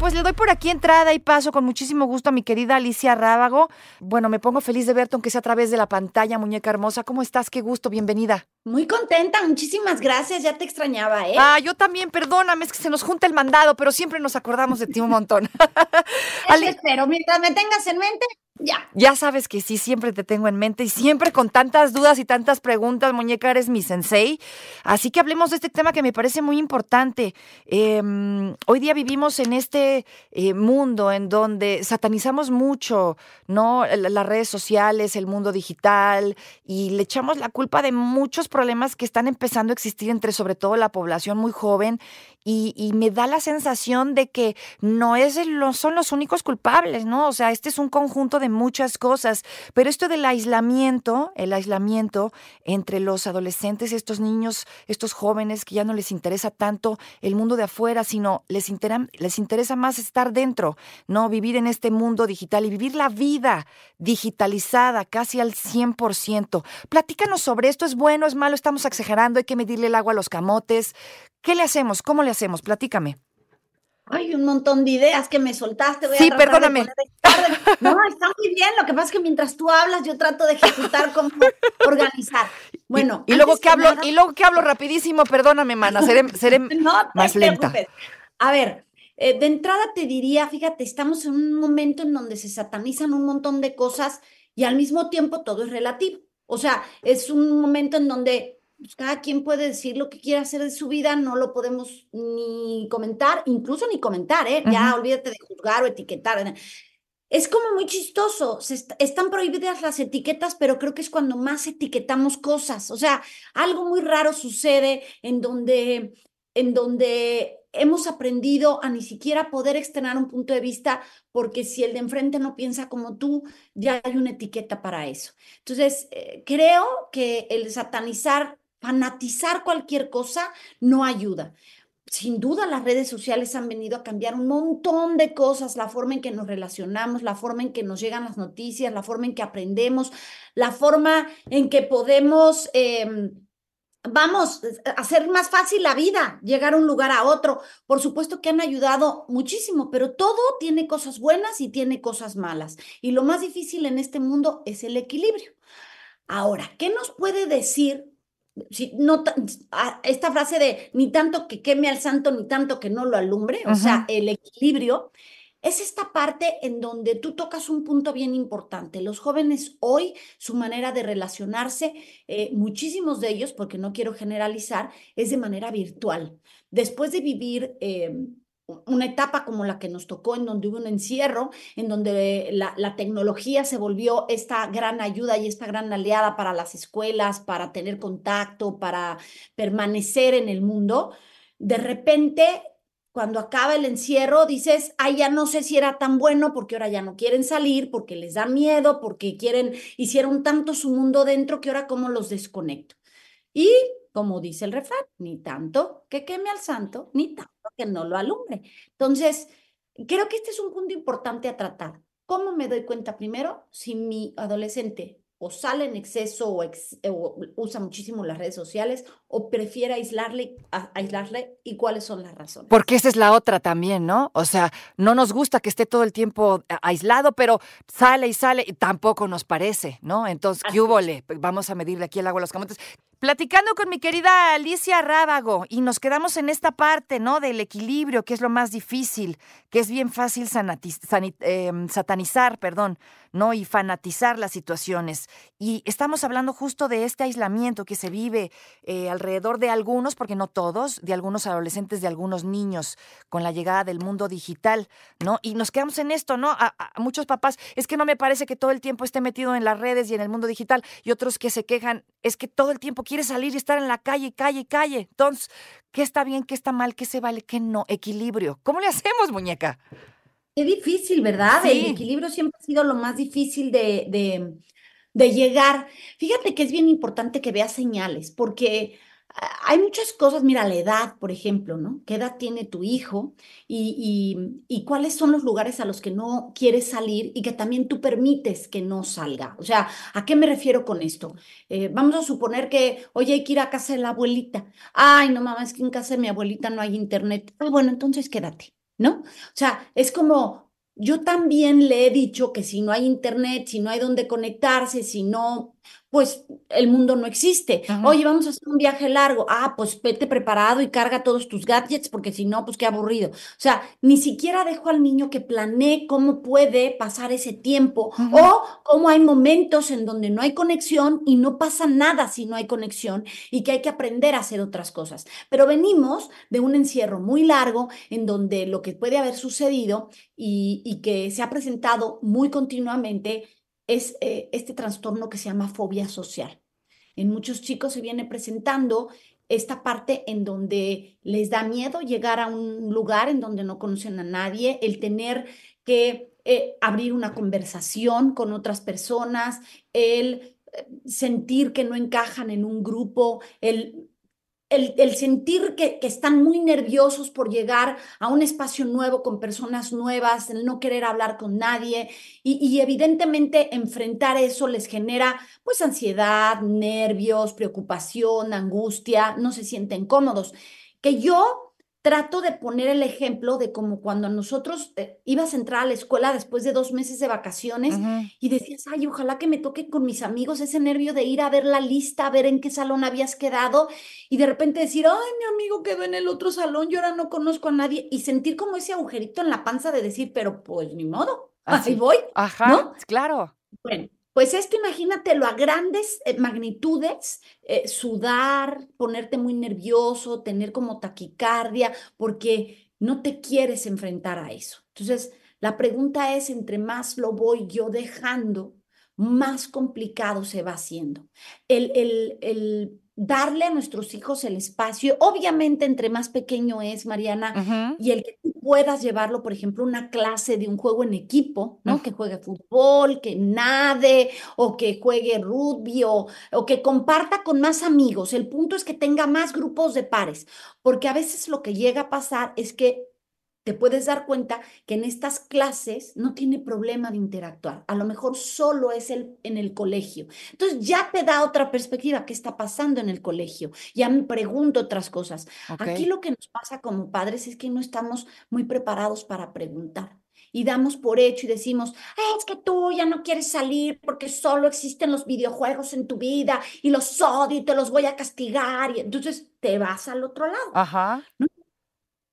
Pues le doy por aquí entrada y paso con muchísimo gusto a mi querida Alicia Rábago. Bueno, me pongo feliz de verte, aunque sea a través de la pantalla, muñeca hermosa. ¿Cómo estás? Qué gusto, bienvenida. Muy contenta, muchísimas gracias, ya te extrañaba, ¿eh? Ah, yo también, perdóname, es que se nos junta el mandado, pero siempre nos acordamos de ti un montón. Ali- espero, mientras me tengas en mente, ya. Sabes que sí, siempre te tengo en mente y siempre con tantas dudas y tantas preguntas, muñeca, eres mi sensei. Así que hablemos de este tema que me parece muy importante. Em, hoy día vivimos en este eh, mundo en donde satanizamos mucho, ¿no? Las redes sociales, el mundo digital y le echamos la culpa de muchos problemas que están empezando a existir entre sobre todo la población muy joven y, me da la sensación de que no, es no son los únicos culpables, ¿no? O sea, este es un conjunto de muchas cosas, pero esto del aislamiento, el aislamiento entre los adolescentes, estos niños, estos jóvenes que ya no les interesa tanto el mundo de afuera, sino les, les interesa más estar dentro, ¿no? Vivir en este mundo digital y vivir la vida digitalizada casi al 100%. Platícanos sobre esto, ¿es bueno, es malo, estamos exagerando, hay que medirle el agua a los camotes? ¿Qué le hacemos? ¿Cómo le hacemos? Platícame. Hay un montón de ideas que me soltaste. voy a Sí, de perdóname. de orden. No, está muy bien. Lo que pasa es que mientras tú hablas, yo trato de ejecutar cómo organizar. Bueno, y, y luego que hablo, nada- y luego que hablo rapidísimo, perdóname, mana, seré, seré No más lenta. A ver, eh, de entrada te diría, fíjate, estamos en un momento en donde se satanizan un montón de cosas y al mismo tiempo todo es relativo. O sea, es un momento en donde pues, cada quien puede decir lo que quiera hacer de su vida, no lo podemos ni comentar, incluso ni comentar, ¿eh? Ya Ujú. olvídate de juzgar o etiquetar. Es como muy chistoso, se est- están prohibidas las etiquetas, pero creo que es cuando más etiquetamos cosas. O sea, algo muy raro sucede en donde, en donde hemos aprendido a ni siquiera poder externar un punto de vista, porque si el de enfrente no piensa como tú, ya hay una etiqueta para eso. Entonces, eh, creo que el satanizar, fanatizar cualquier cosa no ayuda. Sin duda las redes sociales han venido a cambiar un montón de cosas, la forma en que nos relacionamos, la forma en que nos llegan las noticias, la forma en que aprendemos, la forma en que podemos, em, vamos, a hacer más fácil la vida, llegar a un lugar a otro. Por supuesto que han ayudado muchísimo, pero todo tiene cosas buenas y tiene cosas malas. Y lo más difícil en este mundo es el equilibrio. Ahora, ¿qué nos puede decir si no esta frase de ni tanto que queme al santo ni tanto que no lo alumbre, o sea, el equilibrio es esta parte en donde tú tocas un punto bien importante. Los jóvenes hoy, su manera de relacionarse, eh, muchísimos de ellos, porque no quiero generalizar, es de manera virtual. Después de vivir eh, una etapa como la que nos tocó, en donde hubo un encierro, en donde la, tecnología se volvió esta gran ayuda y esta gran aliada para las escuelas, para tener contacto, para permanecer en el mundo, de repente, cuando acaba el encierro, dices, ay, ya no sé si era tan bueno porque ahora ya no quieren salir, porque les da miedo, porque quieren, hicieron tanto su mundo dentro que ahora cómo los desconecto. Y como dice el refrán, ni tanto que queme al santo, ni tanto que no lo alumbre. Entonces, creo que este es un punto importante a tratar. ¿Cómo me doy cuenta primero si mi adolescente o sale en exceso o, o usa muchísimo las redes sociales o prefiere aislarle, a- aislarle y cuáles son las razones? Porque esa es la otra también, ¿no? O sea, no nos gusta que esté todo el tiempo aislado, pero sale y sale y tampoco nos parece, ¿no? Entonces, Así ¿qué húbole? Vamos a medirle aquí el agua a los camotes. Platicando con mi querida Alicia Rábago y nos quedamos en esta parte, ¿no? Del equilibrio, que es lo más difícil, que es bien fácil em, satanizar, perdón, ¿no? Y fanatizar las situaciones. Y estamos hablando justo de este aislamiento que se vive eh, alrededor de algunos, porque no todos, de algunos adolescentes, de algunos niños, con la llegada del mundo digital, ¿no? Y nos quedamos en esto, ¿no? A, muchos papás, es que no me parece que todo el tiempo esté metido en las redes y en el mundo digital, y otros que se quejan, es que todo el tiempo quiere salir y estar en la calle, calle, calle. Entonces, ¿qué está bien, qué está mal, qué se vale, qué no? Equilibrio. ¿Cómo le hacemos, muñeca? Qué difícil, ¿verdad? El equilibrio siempre ha sido lo más difícil de, de, de llegar. Fíjate que es bien importante que veas señales, porque hay muchas cosas, mira, la edad, por ejemplo, ¿no? ¿Qué edad tiene tu hijo? Y, y, cuáles son los lugares a los que no quieres salir y que también tú permites que no salga. O sea, ¿a qué me refiero con esto? Eh, vamos a suponer que, oye, hay que ir a casa de la abuelita. Ay, no, mamá, es que en casa de mi abuelita no hay internet. Ah, bueno, entonces quédate. ¿no? O sea, es como, yo también le he dicho que si no hay internet, si no hay donde conectarse, si no, pues el mundo no existe. Ajá. Oye, vamos a hacer un viaje largo. Ah, pues vete preparado y carga todos tus gadgets, porque si no, pues qué aburrido. O sea, ni siquiera dejo al niño que planee cómo puede pasar ese tiempo o cómo hay momentos en donde no hay conexión y no pasa nada si no hay conexión y que hay que aprender a hacer otras cosas. Pero venimos de un encierro muy largo en donde lo que puede haber sucedido y, y que se ha presentado muy continuamente es eh, este trastorno que se llama fobia social. En muchos chicos se viene presentando esta parte en donde les da miedo llegar a un lugar en donde no conocen a nadie, el tener que eh, abrir una conversación con otras personas, el eh, sentir que no encajan en un grupo, el el, el sentir que, que, están muy nerviosos por llegar a un espacio nuevo con personas nuevas, el no querer hablar con nadie y, y, evidentemente enfrentar eso les genera pues ansiedad, nervios, preocupación, angustia, no se sienten cómodos. Que yo trato de poner el ejemplo de como cuando nosotros eh, ibas a entrar a la escuela después de dos meses de vacaciones uh -huh. y decías, ay, ojalá que me toque con mis amigos ese nervio de ir a ver la lista, a ver en qué salón habías quedado y de repente decir, ay, mi amigo quedó en el otro salón, yo ahora no conozco a nadie y sentir como ese agujerito en la panza de decir, pero pues ni modo, así voy. Ajá, ¿no? claro. Bueno, pues esto imagínatelo a grandes eh, magnitudes, eh, sudar, ponerte muy nervioso, tener como taquicardia, porque no te quieres enfrentar a eso. Entonces, la pregunta es, entre más lo voy yo dejando, más complicado se va haciendo. El, el, el darle a nuestros hijos el espacio, obviamente entre más pequeño es, Mariana, uh -huh. y el que tú puedas llevarlo, por ejemplo, una clase de un juego en equipo, ¿no? Uh -huh. Que juegue fútbol, que nade, o que juegue rugby, o, o que comparta con más amigos. El punto es que tenga más grupos de pares, porque a veces lo que llega a pasar es que te puedes dar cuenta que en estas clases no tiene problema de interactuar. A lo mejor solo es el, en el colegio. Entonces ya te da otra perspectiva. ¿Qué está pasando en el colegio? Ya me pregunto otras cosas. Okay. Aquí lo que nos pasa como padres es que no estamos muy preparados para preguntar. Y damos por hecho y decimos, es que tú ya no quieres salir porque solo existen los videojuegos en tu vida y los odio y te los voy a castigar. Y entonces te vas al otro lado. Ajá. ¿no?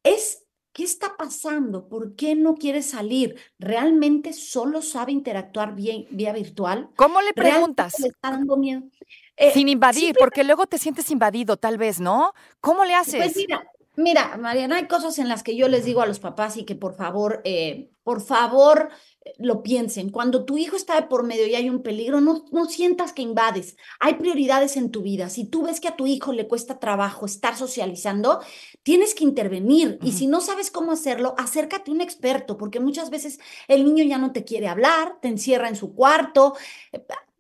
Es ¿Qué está pasando? ¿Por qué no quiere salir? ¿Realmente solo sabe interactuar vía, vía virtual? ¿Cómo le preguntas? Le está dando miedo? Eh, Sin invadir, porque luego te sientes invadido, tal vez, ¿no? ¿Cómo le haces? Pues mira, mira, Mariana, hay cosas en las que yo les digo a los papás y que por favor, eh, por favor, lo piensen. Cuando tu hijo está de por medio y hay un peligro, no, no sientas que invades. Hay prioridades en tu vida. Si tú ves que a tu hijo le cuesta trabajo estar socializando, tienes que intervenir. Uh -huh. Y si no sabes cómo hacerlo, acércate a un experto, porque muchas veces el niño ya no te quiere hablar, te encierra en su cuarto.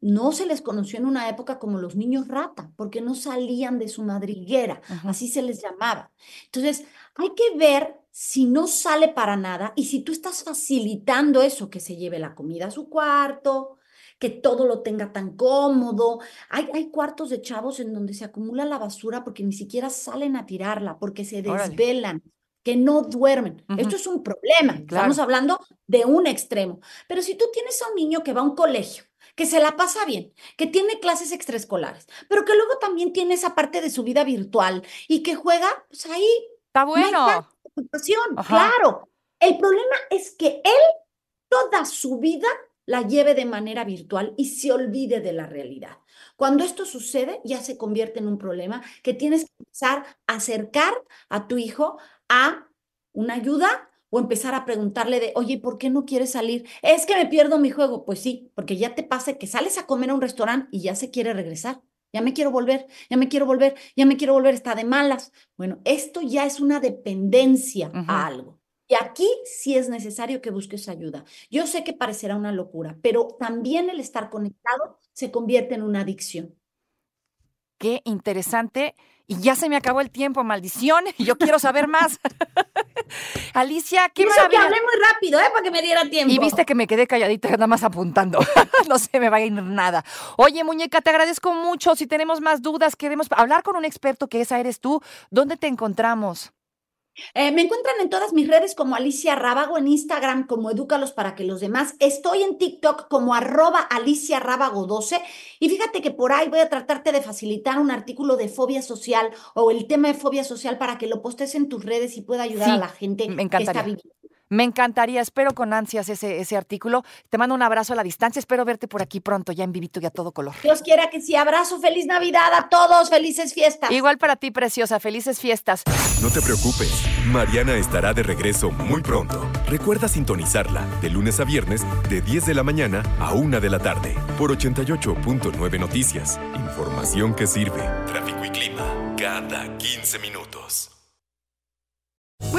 No se les conoció en una época como los niños rata, porque no salían de su madriguera, así se les llamaba. Entonces, hay que ver si no sale para nada y si tú estás facilitando eso, que se lleve la comida a su cuarto, que todo lo tenga tan cómodo. Hay, hay cuartos de chavos en donde se acumula la basura porque ni siquiera salen a tirarla, porque se desvelan. Órale que no duermen. Uh -huh. Esto es un problema. Claro. Estamos hablando de un extremo. Pero si tú tienes a un niño que va a un colegio, que se la pasa bien, que tiene clases extraescolares, pero que luego también tiene esa parte de su vida virtual y que juega, pues ahí. Está bueno. claro. El problema es que él toda su vida la lleve de manera virtual y se olvide de la realidad. Cuando esto sucede, ya se convierte en un problema que tienes que empezar a acercar a tu hijo a una ayuda o empezar a preguntarle de, oye, ¿por qué no quieres salir? Es que me pierdo mi juego. Pues sí, porque ya te pasa que sales a comer a un restaurante y ya se quiere regresar. Ya me quiero volver, ya me quiero volver, ya me quiero volver, está de malas. Bueno, esto ya es una dependencia a algo. Y aquí sí es necesario que busques ayuda. Yo sé que parecerá una locura, pero también el estar conectado se convierte en una adicción. Qué interesante. Y ya se me acabó el tiempo, maldición. Y yo quiero saber más. Alicia, qué eso que maravilla. hablé muy rápido, ¿eh? Para que me diera tiempo. Y viste que me quedé calladita nada más apuntando. no se me va a ir nada. Oye, muñeca, te agradezco mucho. Si tenemos más dudas, queremos hablar con un experto que esa eres tú. ¿Dónde te encontramos? Eh, me encuentran en todas mis redes como Alicia Rábago, en Instagram como Edúcalos para que los demás. Estoy en TikTok como arroba Alicia Rábago 12. Y fíjate que por ahí voy a tratarte de facilitar un artículo de fobia social o el tema de fobia social para que lo postes en tus redes y pueda ayudar Sí, a la gente me que está viviendo. Me encantaría, espero con ansias ese, ese artículo. Te mando un abrazo a la distancia, espero verte por aquí pronto, ya en vivito y a todo color. Dios quiera que sí. Abrazo, feliz Navidad a todos, felices fiestas. Igual para ti, preciosa, felices fiestas. No te preocupes, Mariana estará de regreso muy pronto. Recuerda sintonizarla de lunes a viernes de 10 de la mañana a 1 de la tarde por 88.9 Noticias. Información que sirve. Tráfico y clima cada 15 minutos.